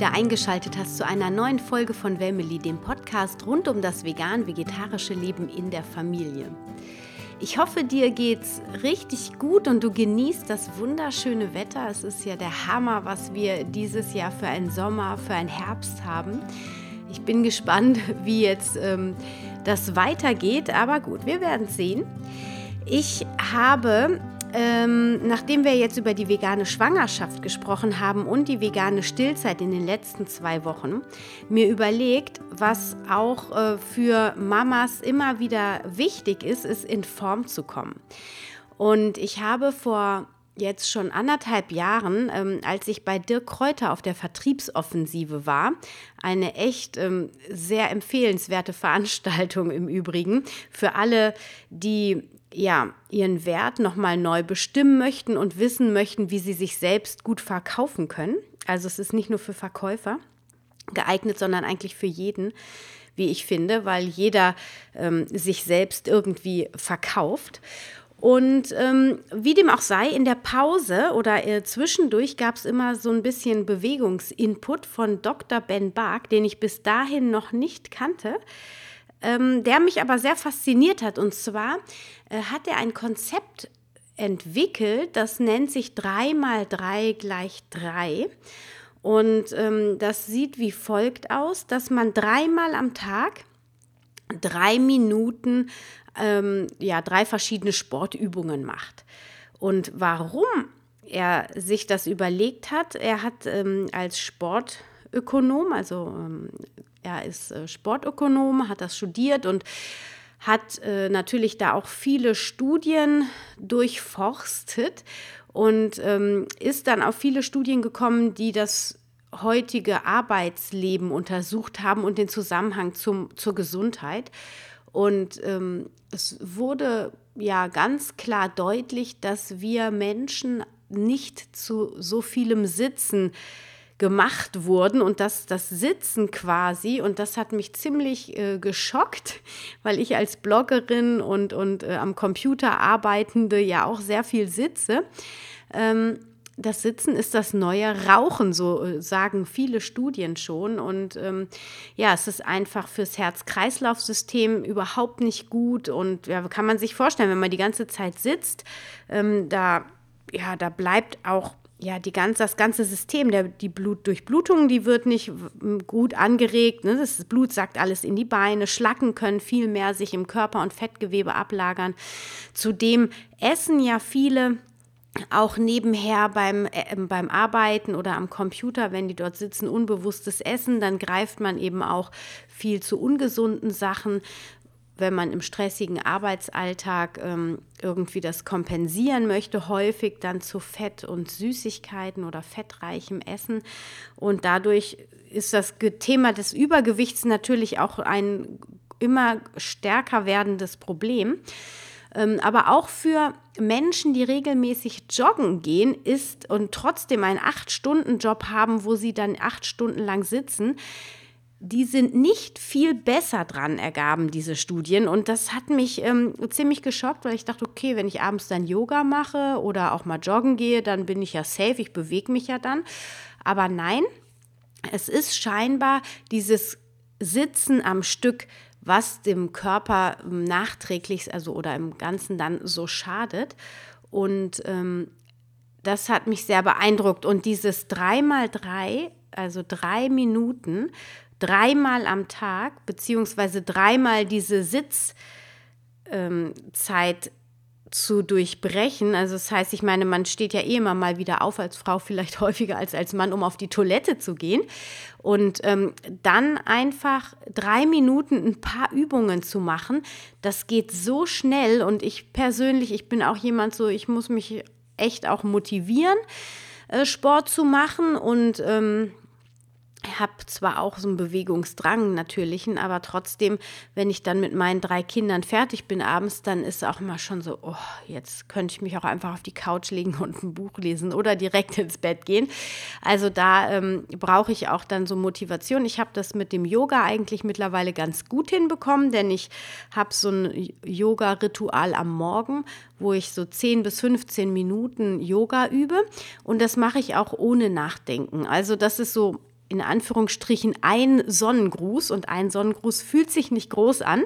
Wieder eingeschaltet hast zu einer neuen Folge von Wemily, dem Podcast rund um das vegan-vegetarische Leben in der Familie. Ich hoffe, dir geht's richtig gut und du genießt das wunderschöne Wetter. Es ist ja der Hammer, was wir dieses Jahr für einen Sommer, für einen Herbst haben. Ich bin gespannt, wie jetzt ähm, das weitergeht, aber gut, wir werden sehen. Ich habe ähm, nachdem wir jetzt über die vegane Schwangerschaft gesprochen haben und die vegane Stillzeit in den letzten zwei Wochen, mir überlegt, was auch äh, für Mamas immer wieder wichtig ist, ist in Form zu kommen. Und ich habe vor jetzt schon anderthalb Jahren, ähm, als ich bei Dirk Kräuter auf der Vertriebsoffensive war. Eine echt ähm, sehr empfehlenswerte Veranstaltung im Übrigen für alle, die ja, ihren Wert nochmal neu bestimmen möchten und wissen möchten, wie sie sich selbst gut verkaufen können. Also es ist nicht nur für Verkäufer geeignet, sondern eigentlich für jeden, wie ich finde, weil jeder ähm, sich selbst irgendwie verkauft. Und ähm, wie dem auch sei, in der Pause oder äh, zwischendurch gab es immer so ein bisschen Bewegungsinput von Dr. Ben Bark, den ich bis dahin noch nicht kannte ähm, der mich aber sehr fasziniert hat. Und zwar äh, hat er ein Konzept entwickelt, das nennt sich 3 mal 3 gleich 3. Und ähm, das sieht wie folgt aus, dass man dreimal am Tag drei Minuten, ähm, ja, drei verschiedene Sportübungen macht. Und warum er sich das überlegt hat, er hat ähm, als Sportökonom, also ähm, er ist äh, Sportökonom, hat das studiert und hat äh, natürlich da auch viele Studien durchforstet und ähm, ist dann auf viele Studien gekommen, die das heutige Arbeitsleben untersucht haben und den Zusammenhang zum, zur Gesundheit. Und ähm, es wurde ja ganz klar deutlich, dass wir Menschen nicht zu so vielem Sitzen äh, gemacht wurden und das, das Sitzen quasi. Und das hat mich ziemlich äh, geschockt, weil ich als Bloggerin und, und äh, am Computer arbeitende ja auch sehr viel sitze. Ähm, das Sitzen ist das neue Rauchen, so äh, sagen viele Studien schon. Und ähm, ja, es ist einfach fürs Herz-Kreislauf-System überhaupt nicht gut. Und ja, kann man sich vorstellen, wenn man die ganze Zeit sitzt, ähm, da, ja, da bleibt auch ja, die ganz, das ganze System, der, die Blutdurchblutung, die wird nicht gut angeregt. Ne? Das Blut sagt alles in die Beine. Schlacken können viel mehr sich im Körper und Fettgewebe ablagern. Zudem essen ja viele auch nebenher beim, äh, beim Arbeiten oder am Computer, wenn die dort sitzen, unbewusstes Essen, dann greift man eben auch viel zu ungesunden Sachen wenn man im stressigen Arbeitsalltag ähm, irgendwie das kompensieren möchte, häufig dann zu Fett und Süßigkeiten oder fettreichem Essen. Und dadurch ist das Thema des Übergewichts natürlich auch ein immer stärker werdendes Problem. Ähm, aber auch für Menschen, die regelmäßig joggen gehen, ist und trotzdem einen Acht-Stunden-Job haben, wo sie dann acht Stunden lang sitzen, die sind nicht viel besser dran, ergaben diese Studien. Und das hat mich ähm, ziemlich geschockt, weil ich dachte, okay, wenn ich abends dann Yoga mache oder auch mal joggen gehe, dann bin ich ja safe, ich bewege mich ja dann. Aber nein, es ist scheinbar dieses Sitzen am Stück, was dem Körper nachträglich, also oder im Ganzen dann so schadet. Und ähm, das hat mich sehr beeindruckt. Und dieses 3x3, also drei Minuten, dreimal am Tag, beziehungsweise dreimal diese Sitzzeit ähm, zu durchbrechen. Also das heißt, ich meine, man steht ja eh immer mal wieder auf als Frau, vielleicht häufiger als als Mann, um auf die Toilette zu gehen. Und ähm, dann einfach drei Minuten ein paar Übungen zu machen, das geht so schnell. Und ich persönlich, ich bin auch jemand so, ich muss mich echt auch motivieren, äh, Sport zu machen. Und ähm, habe zwar auch so einen Bewegungsdrang natürlichen, aber trotzdem, wenn ich dann mit meinen drei Kindern fertig bin abends, dann ist auch immer schon so, oh, jetzt könnte ich mich auch einfach auf die Couch legen und ein Buch lesen oder direkt ins Bett gehen. Also da ähm, brauche ich auch dann so Motivation. Ich habe das mit dem Yoga eigentlich mittlerweile ganz gut hinbekommen, denn ich habe so ein Yoga-Ritual am Morgen, wo ich so 10 bis 15 Minuten Yoga übe und das mache ich auch ohne Nachdenken. Also das ist so in Anführungsstrichen ein Sonnengruß und ein Sonnengruß fühlt sich nicht groß an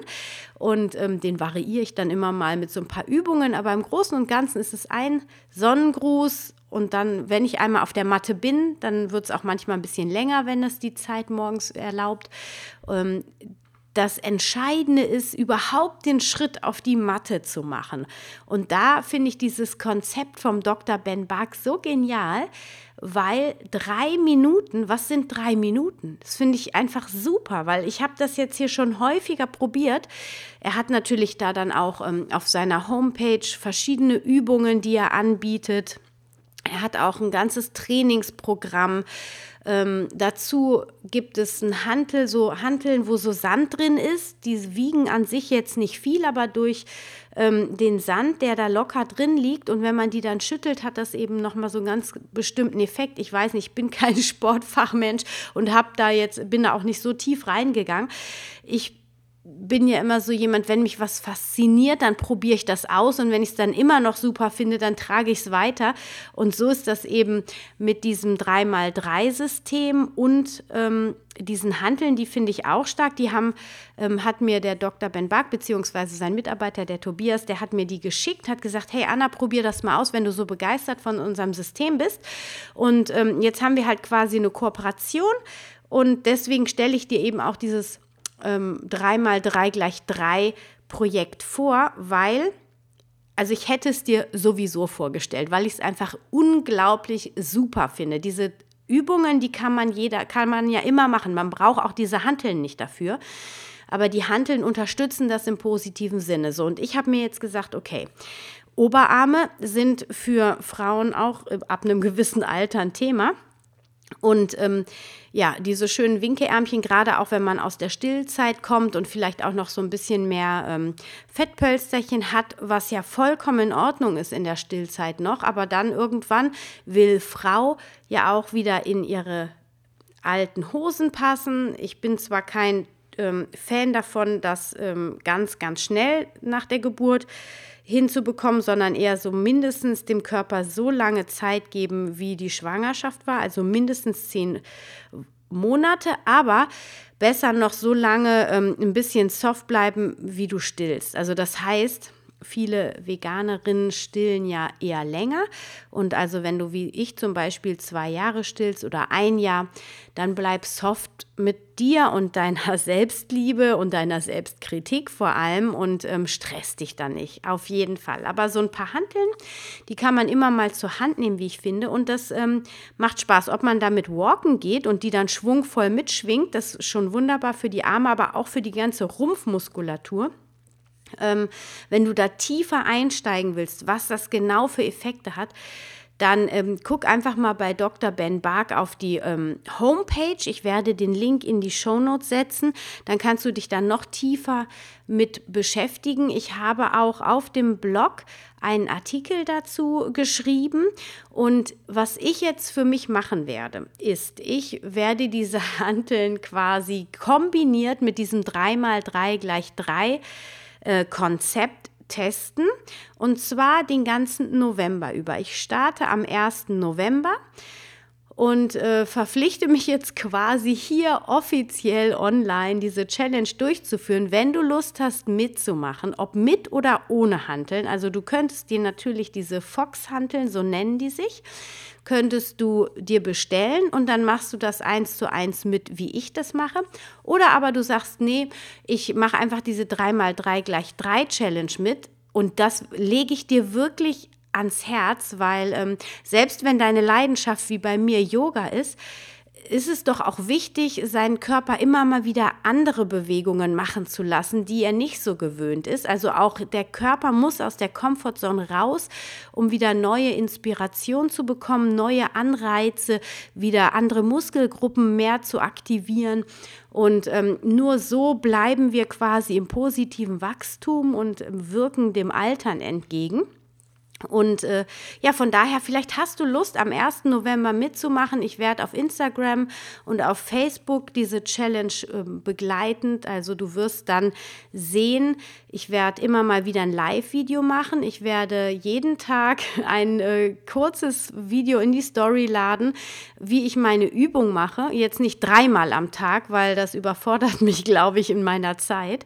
und ähm, den variiere ich dann immer mal mit so ein paar Übungen, aber im Großen und Ganzen ist es ein Sonnengruß und dann, wenn ich einmal auf der Matte bin, dann wird es auch manchmal ein bisschen länger, wenn es die Zeit morgens erlaubt. Ähm, das Entscheidende ist, überhaupt den Schritt auf die Matte zu machen. Und da finde ich dieses Konzept vom Dr. Ben Bach so genial, weil drei Minuten, was sind drei Minuten? Das finde ich einfach super, weil ich habe das jetzt hier schon häufiger probiert. Er hat natürlich da dann auch ähm, auf seiner Homepage verschiedene Übungen, die er anbietet. Er hat auch ein ganzes Trainingsprogramm ähm, dazu gibt es ein Hantel, so Hanteln, wo so Sand drin ist. Die wiegen an sich jetzt nicht viel, aber durch ähm, den Sand, der da locker drin liegt und wenn man die dann schüttelt, hat das eben nochmal so einen ganz bestimmten Effekt. Ich weiß nicht, ich bin kein Sportfachmensch und habe da jetzt, bin da auch nicht so tief reingegangen. Ich bin ja immer so jemand, wenn mich was fasziniert, dann probiere ich das aus und wenn ich es dann immer noch super finde, dann trage ich es weiter. Und so ist das eben mit diesem 3x3-System und ähm, diesen Handeln, die finde ich auch stark. Die haben, ähm, hat mir der Dr. Ben Bach, beziehungsweise sein Mitarbeiter, der Tobias, der hat mir die geschickt, hat gesagt, hey Anna, probier das mal aus, wenn du so begeistert von unserem System bist. Und ähm, jetzt haben wir halt quasi eine Kooperation und deswegen stelle ich dir eben auch dieses ähm, 3x3 gleich 3 Projekt vor, weil, also ich hätte es dir sowieso vorgestellt, weil ich es einfach unglaublich super finde. Diese Übungen, die kann man jeder, kann man ja immer machen. Man braucht auch diese Hanteln nicht dafür. Aber die Hanteln unterstützen das im positiven Sinne. So, und ich habe mir jetzt gesagt, okay, Oberarme sind für Frauen auch äh, ab einem gewissen Alter ein Thema. Und ähm, ja, diese schönen Winkeärmchen, gerade auch wenn man aus der Stillzeit kommt und vielleicht auch noch so ein bisschen mehr ähm, Fettpölsterchen hat, was ja vollkommen in Ordnung ist in der Stillzeit noch. Aber dann irgendwann will Frau ja auch wieder in ihre alten Hosen passen. Ich bin zwar kein ähm, Fan davon, dass ähm, ganz, ganz schnell nach der Geburt hinzubekommen, sondern eher so mindestens dem Körper so lange Zeit geben, wie die Schwangerschaft war, also mindestens zehn Monate, aber besser noch so lange ähm, ein bisschen soft bleiben, wie du stillst. Also das heißt, viele Veganerinnen stillen ja eher länger. Und also wenn du wie ich zum Beispiel zwei Jahre stillst oder ein Jahr, dann bleib soft mit dir und deiner Selbstliebe und deiner Selbstkritik vor allem und ähm, stress dich dann nicht. Auf jeden Fall. Aber so ein paar Handeln, die kann man immer mal zur Hand nehmen, wie ich finde. Und das ähm, macht Spaß. Ob man damit walken geht und die dann schwungvoll mitschwingt, das ist schon wunderbar für die Arme, aber auch für die ganze Rumpfmuskulatur. Ähm, wenn du da tiefer einsteigen willst, was das genau für Effekte hat, dann ähm, guck einfach mal bei Dr. Ben Bark auf die ähm, Homepage. Ich werde den Link in die Show Notes setzen. Dann kannst du dich dann noch tiefer mit beschäftigen. Ich habe auch auf dem Blog einen Artikel dazu geschrieben. Und was ich jetzt für mich machen werde, ist, ich werde diese Hanteln quasi kombiniert mit diesem 3x3 gleich 3 äh, Konzept testen und zwar den ganzen November über. Ich starte am 1. November und äh, verpflichte mich jetzt quasi hier offiziell online diese Challenge durchzuführen, wenn du Lust hast mitzumachen, ob mit oder ohne Hanteln. Also du könntest dir natürlich diese Fox-Hanteln, so nennen die sich, könntest du dir bestellen und dann machst du das eins zu eins mit, wie ich das mache. Oder aber du sagst, nee, ich mache einfach diese 3x3 gleich 3 Challenge mit. Und das lege ich dir wirklich ans Herz, weil ähm, selbst wenn deine Leidenschaft wie bei mir Yoga ist, ist es doch auch wichtig, seinen Körper immer mal wieder andere Bewegungen machen zu lassen, die er nicht so gewöhnt ist. Also auch der Körper muss aus der Komfortzone raus, um wieder neue Inspiration zu bekommen, neue Anreize, wieder andere Muskelgruppen mehr zu aktivieren. Und ähm, nur so bleiben wir quasi im positiven Wachstum und wirken dem Altern entgegen. Und äh, ja, von daher, vielleicht hast du Lust, am 1. November mitzumachen. Ich werde auf Instagram und auf Facebook diese Challenge äh, begleitend. Also du wirst dann sehen, ich werde immer mal wieder ein Live-Video machen. Ich werde jeden Tag ein äh, kurzes Video in die Story laden, wie ich meine Übung mache. Jetzt nicht dreimal am Tag, weil das überfordert mich, glaube ich, in meiner Zeit.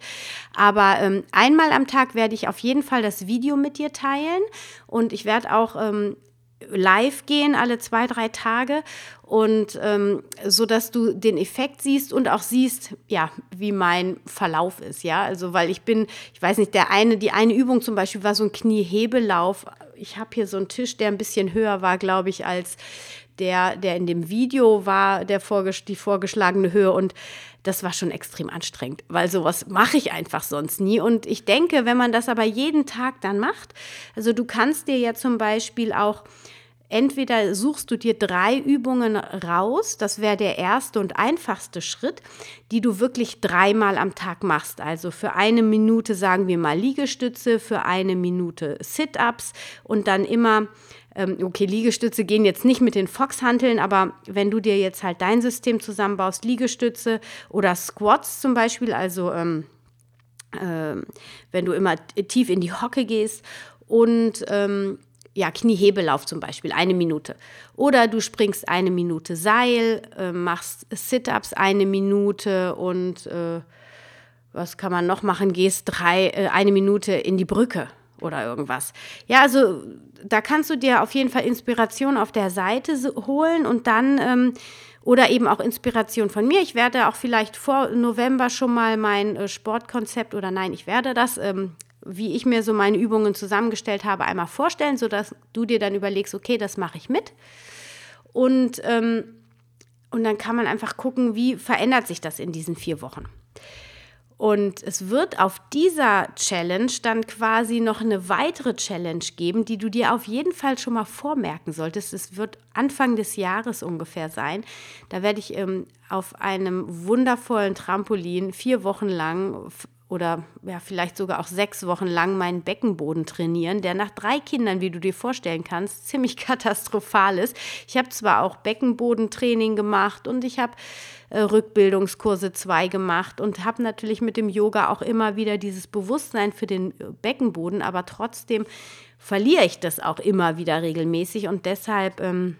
Aber ähm, einmal am Tag werde ich auf jeden Fall das Video mit dir teilen und ich werde auch ähm, live gehen alle zwei, drei Tage und ähm, so dass du den Effekt siehst und auch siehst, ja, wie mein Verlauf ist, ja, also weil ich bin, ich weiß nicht, der eine, die eine Übung zum Beispiel war so ein Kniehebellauf. Ich habe hier so einen Tisch, der ein bisschen höher war, glaube ich, als der, der in dem Video war, der vorges die vorgeschlagene Höhe und das war schon extrem anstrengend, weil sowas mache ich einfach sonst nie. Und ich denke, wenn man das aber jeden Tag dann macht, also du kannst dir ja zum Beispiel auch Entweder suchst du dir drei Übungen raus, das wäre der erste und einfachste Schritt, die du wirklich dreimal am Tag machst. Also für eine Minute sagen wir mal Liegestütze, für eine Minute Sit-ups und dann immer okay, Liegestütze gehen jetzt nicht mit den Fox-Hanteln, aber wenn du dir jetzt halt dein System zusammenbaust, Liegestütze oder Squats zum Beispiel, also ähm, äh, wenn du immer tief in die Hocke gehst und ähm, ja, Kniehebellauf zum Beispiel, eine Minute. Oder du springst eine Minute Seil, äh, machst Sit-ups eine Minute und äh, was kann man noch machen? Gehst drei, äh, eine Minute in die Brücke oder irgendwas. Ja, also da kannst du dir auf jeden Fall Inspiration auf der Seite holen und dann ähm, oder eben auch Inspiration von mir. Ich werde auch vielleicht vor November schon mal mein äh, Sportkonzept oder nein, ich werde das, ähm, wie ich mir so meine Übungen zusammengestellt habe, einmal vorstellen, sodass du dir dann überlegst, okay, das mache ich mit. Und, ähm, und dann kann man einfach gucken, wie verändert sich das in diesen vier Wochen. Und es wird auf dieser Challenge dann quasi noch eine weitere Challenge geben, die du dir auf jeden Fall schon mal vormerken solltest. Es wird Anfang des Jahres ungefähr sein. Da werde ich ähm, auf einem wundervollen Trampolin vier Wochen lang oder ja, vielleicht sogar auch sechs Wochen lang meinen Beckenboden trainieren, der nach drei Kindern, wie du dir vorstellen kannst, ziemlich katastrophal ist. Ich habe zwar auch Beckenbodentraining gemacht und ich habe äh, Rückbildungskurse 2 gemacht und habe natürlich mit dem Yoga auch immer wieder dieses Bewusstsein für den äh, Beckenboden, aber trotzdem verliere ich das auch immer wieder regelmäßig und deshalb ähm,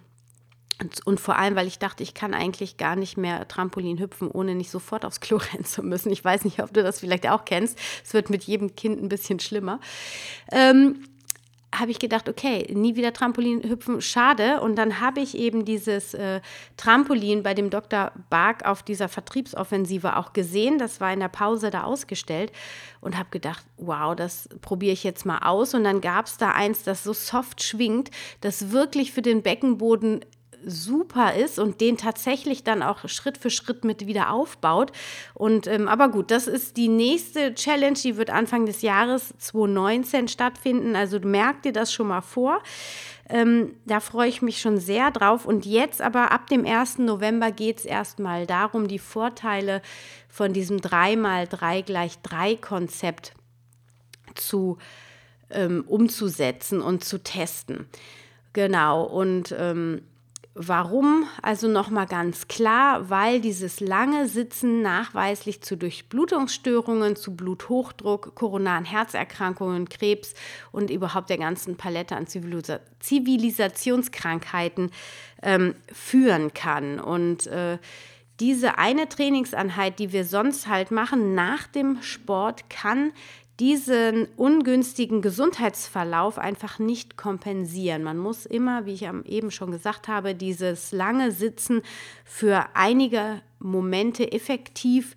und vor allem, weil ich dachte, ich kann eigentlich gar nicht mehr Trampolin hüpfen, ohne nicht sofort aufs Klo rennen zu müssen. Ich weiß nicht, ob du das vielleicht auch kennst. Es wird mit jedem Kind ein bisschen schlimmer. Ähm, habe ich gedacht, okay, nie wieder Trampolin hüpfen, schade. Und dann habe ich eben dieses äh, Trampolin bei dem Dr. Bark auf dieser Vertriebsoffensive auch gesehen. Das war in der Pause da ausgestellt und habe gedacht, wow, das probiere ich jetzt mal aus. Und dann gab es da eins, das so soft schwingt, das wirklich für den Beckenboden super ist und den tatsächlich dann auch Schritt für Schritt mit wieder aufbaut. Und ähm, aber gut, das ist die nächste Challenge, die wird Anfang des Jahres 2019 stattfinden. Also merkt dir das schon mal vor. Ähm, da freue ich mich schon sehr drauf. Und jetzt aber ab dem 1. November geht es erstmal darum, die Vorteile von diesem 3x3 gleich 3 Konzept zu ähm, umzusetzen und zu testen. Genau, und ähm, Warum? Also nochmal ganz klar, weil dieses lange Sitzen nachweislich zu Durchblutungsstörungen, zu Bluthochdruck, koronaren Herzerkrankungen, Krebs und überhaupt der ganzen Palette an Zivilisa Zivilisationskrankheiten ähm, führen kann. Und äh, diese eine Trainingseinheit, die wir sonst halt machen nach dem Sport, kann diesen ungünstigen Gesundheitsverlauf einfach nicht kompensieren. Man muss immer, wie ich eben schon gesagt habe, dieses lange Sitzen für einige Momente effektiv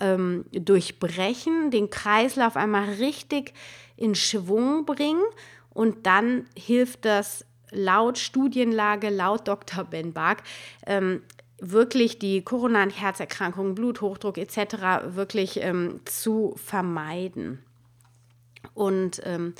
ähm, durchbrechen, den Kreislauf einmal richtig in Schwung bringen und dann hilft das laut Studienlage, laut Dr. Ben Bark, ähm, wirklich die koronaren Herzerkrankungen, Bluthochdruck etc. wirklich ähm, zu vermeiden. Und ähm,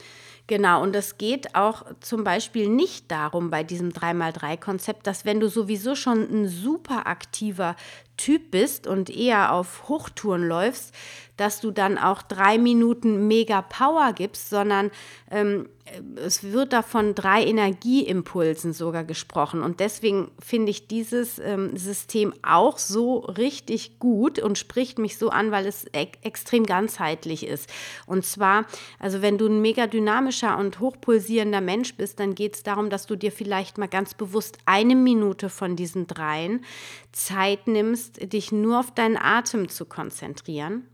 genau, und es geht auch zum Beispiel nicht darum bei diesem 3x3-Konzept, dass wenn du sowieso schon ein super aktiver Typ bist und eher auf Hochtouren läufst, dass du dann auch drei Minuten mega Power gibst, sondern ähm, es wird da von drei Energieimpulsen sogar gesprochen. Und deswegen finde ich dieses ähm, System auch so richtig gut und spricht mich so an, weil es e extrem ganzheitlich ist. Und zwar, also wenn du ein mega dynamischer und hochpulsierender Mensch bist, dann geht es darum, dass du dir vielleicht mal ganz bewusst eine Minute von diesen dreien Zeit nimmst, dich nur auf deinen Atem zu konzentrieren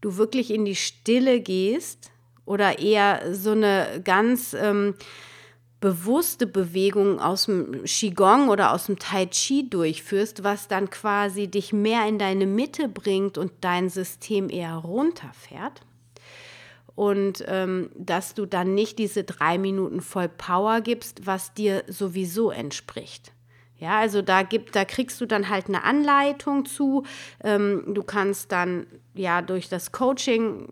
du wirklich in die Stille gehst oder eher so eine ganz ähm, bewusste Bewegung aus dem Qigong oder aus dem Tai Chi durchführst, was dann quasi dich mehr in deine Mitte bringt und dein System eher runterfährt. Und ähm, dass du dann nicht diese drei Minuten voll Power gibst, was dir sowieso entspricht. Ja, also da gibt, da kriegst du dann halt eine Anleitung zu. Ähm, du kannst dann ja durch das Coaching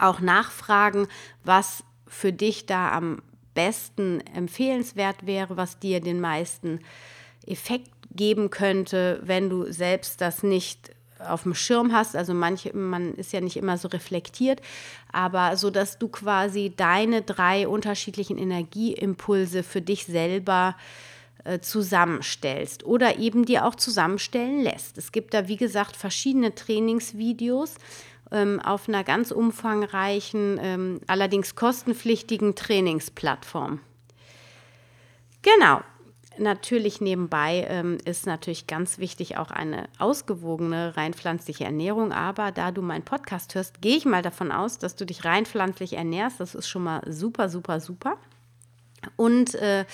auch nachfragen, was für dich da am besten empfehlenswert wäre, was dir den meisten Effekt geben könnte, wenn du selbst das nicht auf dem Schirm hast. Also manche, man ist ja nicht immer so reflektiert, aber so dass du quasi deine drei unterschiedlichen Energieimpulse für dich selber äh, äh, zusammenstellst oder eben dir auch zusammenstellen lässt. Es gibt da, wie gesagt, verschiedene Trainingsvideos ähm, auf einer ganz umfangreichen, ähm, allerdings kostenpflichtigen Trainingsplattform. Genau. Natürlich nebenbei ähm, ist natürlich ganz wichtig auch eine ausgewogene rein pflanzliche Ernährung. Aber da du meinen Podcast hörst, gehe ich mal davon aus, dass du dich rein pflanzlich ernährst. Das ist schon mal super, super, super. Und äh,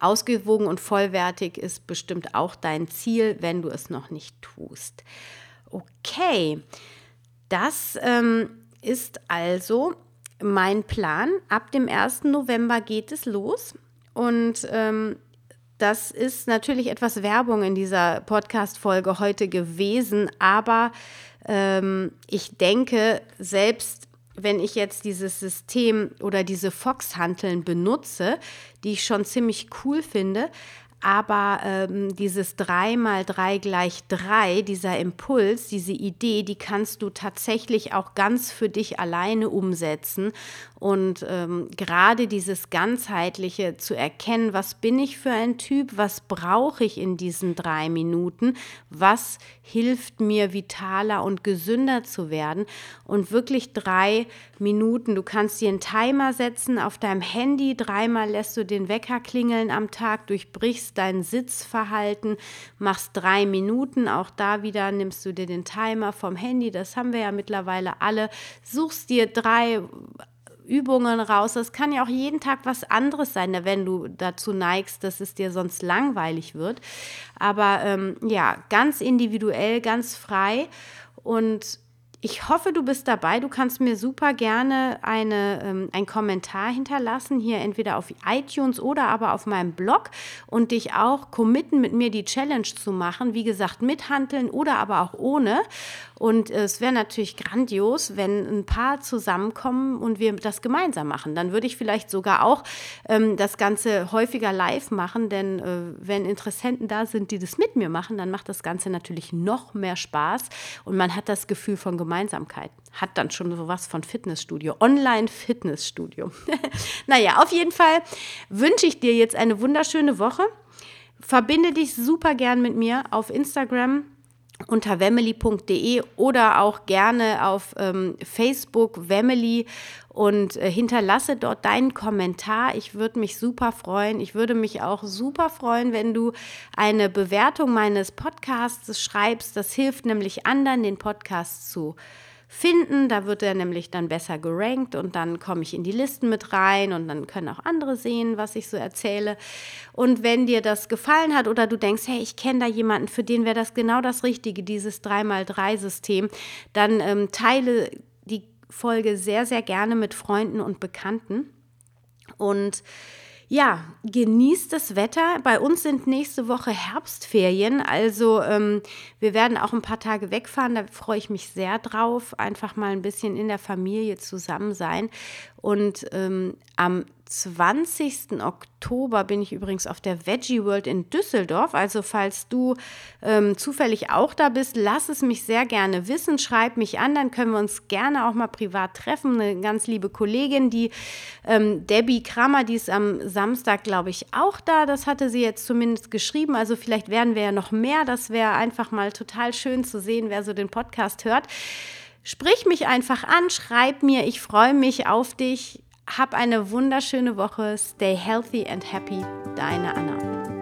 ausgewogen und vollwertig ist bestimmt auch dein Ziel, wenn du es noch nicht tust. Okay, das ähm, ist also mein Plan. Ab dem 1. November geht es los. Und ähm, das ist natürlich etwas Werbung in dieser Podcast-Folge heute gewesen, aber ähm, ich denke, selbst wenn ich jetzt dieses System oder diese Fox-Hanteln benutze, die ich schon ziemlich cool finde, aber ähm, dieses 3 mal 3 gleich 3, dieser Impuls, diese Idee, die kannst du tatsächlich auch ganz für dich alleine umsetzen. Und ähm, gerade dieses ganzheitliche zu erkennen, was bin ich für ein Typ, was brauche ich in diesen drei Minuten, was hilft mir vitaler und gesünder zu werden. Und wirklich drei Minuten, du kannst dir einen Timer setzen auf deinem Handy, dreimal lässt du den Wecker klingeln am Tag, durchbrichst dein Sitzverhalten, machst drei Minuten. Auch da wieder nimmst du dir den Timer vom Handy. Das haben wir ja mittlerweile alle. Suchst dir drei Übungen raus. Das kann ja auch jeden Tag was anderes sein, ne, wenn du dazu neigst, dass es dir sonst langweilig wird. Aber ähm, ja, ganz individuell, ganz frei. Und ich hoffe, du bist dabei. Du kannst mir super gerne eine, ähm, einen Kommentar hinterlassen, hier entweder auf iTunes oder aber auf meinem Blog und dich auch committen, mit mir die Challenge zu machen. Wie gesagt, mithandeln oder aber auch ohne. Und es wäre natürlich grandios, wenn ein paar zusammenkommen und wir das gemeinsam machen. Dann würde ich vielleicht sogar auch ähm, das Ganze häufiger live machen, denn äh, wenn Interessenten da sind, die das mit mir machen, dann macht das Ganze natürlich noch mehr Spaß und man hat das Gefühl von Gemeinsamkeit. Hat dann schon sowas von Fitnessstudio, Online-Fitnessstudio. naja, auf jeden Fall wünsche ich dir jetzt eine wunderschöne Woche. Verbinde dich super gern mit mir auf Instagram unter wemmeli.de oder auch gerne auf ähm, Facebook Wemmeli und äh, hinterlasse dort deinen Kommentar. Ich würde mich super freuen. Ich würde mich auch super freuen, wenn du eine Bewertung meines Podcasts schreibst. Das hilft nämlich anderen, den Podcast zu finden. Da wird er nämlich dann besser gerankt und dann komme ich in die Listen mit rein und dann können auch andere sehen, was ich so erzähle. Und wenn dir das gefallen hat oder du denkst, hey, ich kenne da jemanden, für den wäre das genau das Richtige, dieses 3x3-System, dann ähm, teile die Folge sehr, sehr gerne mit Freunden und Bekannten. Und Ja, genießt das Wetter. Bei uns sind nächste Woche Herbstferien. Also ähm, wir werden auch ein paar Tage wegfahren. Da freue ich mich sehr drauf. Einfach mal ein bisschen in der Familie zusammen sein. Und ähm, am 20. Oktober bin ich übrigens auf der Veggie World in Düsseldorf. Also falls du ähm, zufällig auch da bist, lass es mich sehr gerne wissen. Schreib mich an, dann können wir uns gerne auch mal privat treffen. Eine ganz liebe Kollegin, die ähm, Debbie Kramer, die ist am Samstag, glaube ich, auch da. Das hatte sie jetzt zumindest geschrieben. Also vielleicht werden wir ja noch mehr. Das wäre einfach mal total schön zu sehen, wer so den Podcast hört. Sprich mich einfach an, schreib mir, ich freue mich auf dich. Hab eine wunderschöne Woche. Stay healthy and happy. Deine Anna.